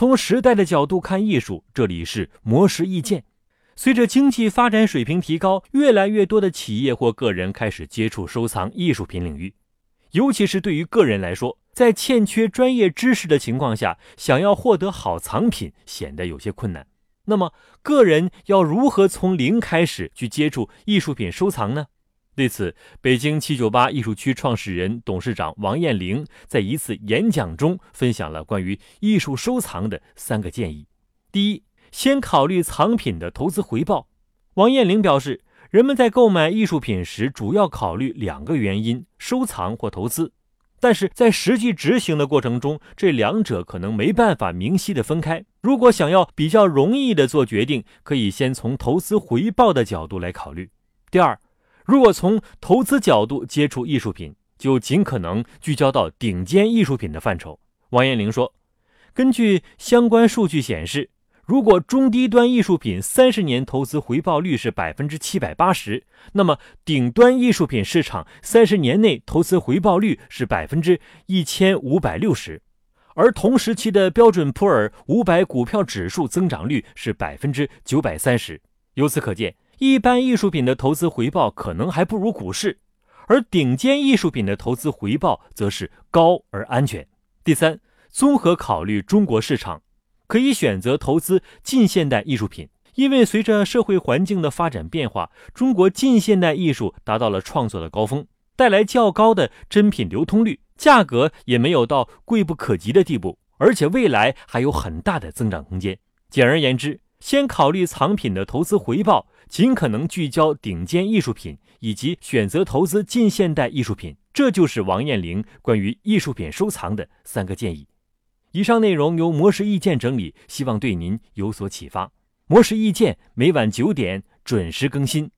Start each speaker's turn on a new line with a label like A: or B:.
A: 从时代的角度看艺术，这里是魔石意见。随着经济发展水平提高，越来越多的企业或个人开始接触收藏艺术品领域。尤其是对于个人来说，在欠缺专业知识的情况下，想要获得好藏品显得有些困难。那么，个人要如何从零开始去接触艺术品收藏呢？对此，北京七九八艺术区创始人、董事长王彦玲在一次演讲中分享了关于艺术收藏的三个建议。第一，先考虑藏品的投资回报。王彦玲表示。人们在购买艺术品时，主要考虑两个原因：收藏或投资。但是在实际执行的过程中，这两者可能没办法明晰的分开。如果想要比较容易的做决定，可以先从投资回报的角度来考虑。第二，如果从投资角度接触艺术品，就尽可能聚焦到顶尖艺术品的范畴。王彦玲说：“根据相关数据显示。”如果中低端艺术品三十年投资回报率是百分之七百八十，那么顶端艺术品市场三十年内投资回报率是百分之一千五百六十，而同时期的标准普尔五百股票指数增长率是百分之九百三十。由此可见，一般艺术品的投资回报可能还不如股市，而顶尖艺术品的投资回报则是高而安全。第三，综合考虑中国市场。可以选择投资近现代艺术品，因为随着社会环境的发展变化，中国近现代艺术达到了创作的高峰，带来较高的珍品流通率，价格也没有到贵不可及的地步，而且未来还有很大的增长空间。简而言之，先考虑藏品的投资回报，尽可能聚焦顶尖艺术品，以及选择投资近现代艺术品，这就是王彦玲关于艺术品收藏的三个建议。以上内容由魔石意见整理，希望对您有所启发。魔石意见每晚九点准时更新。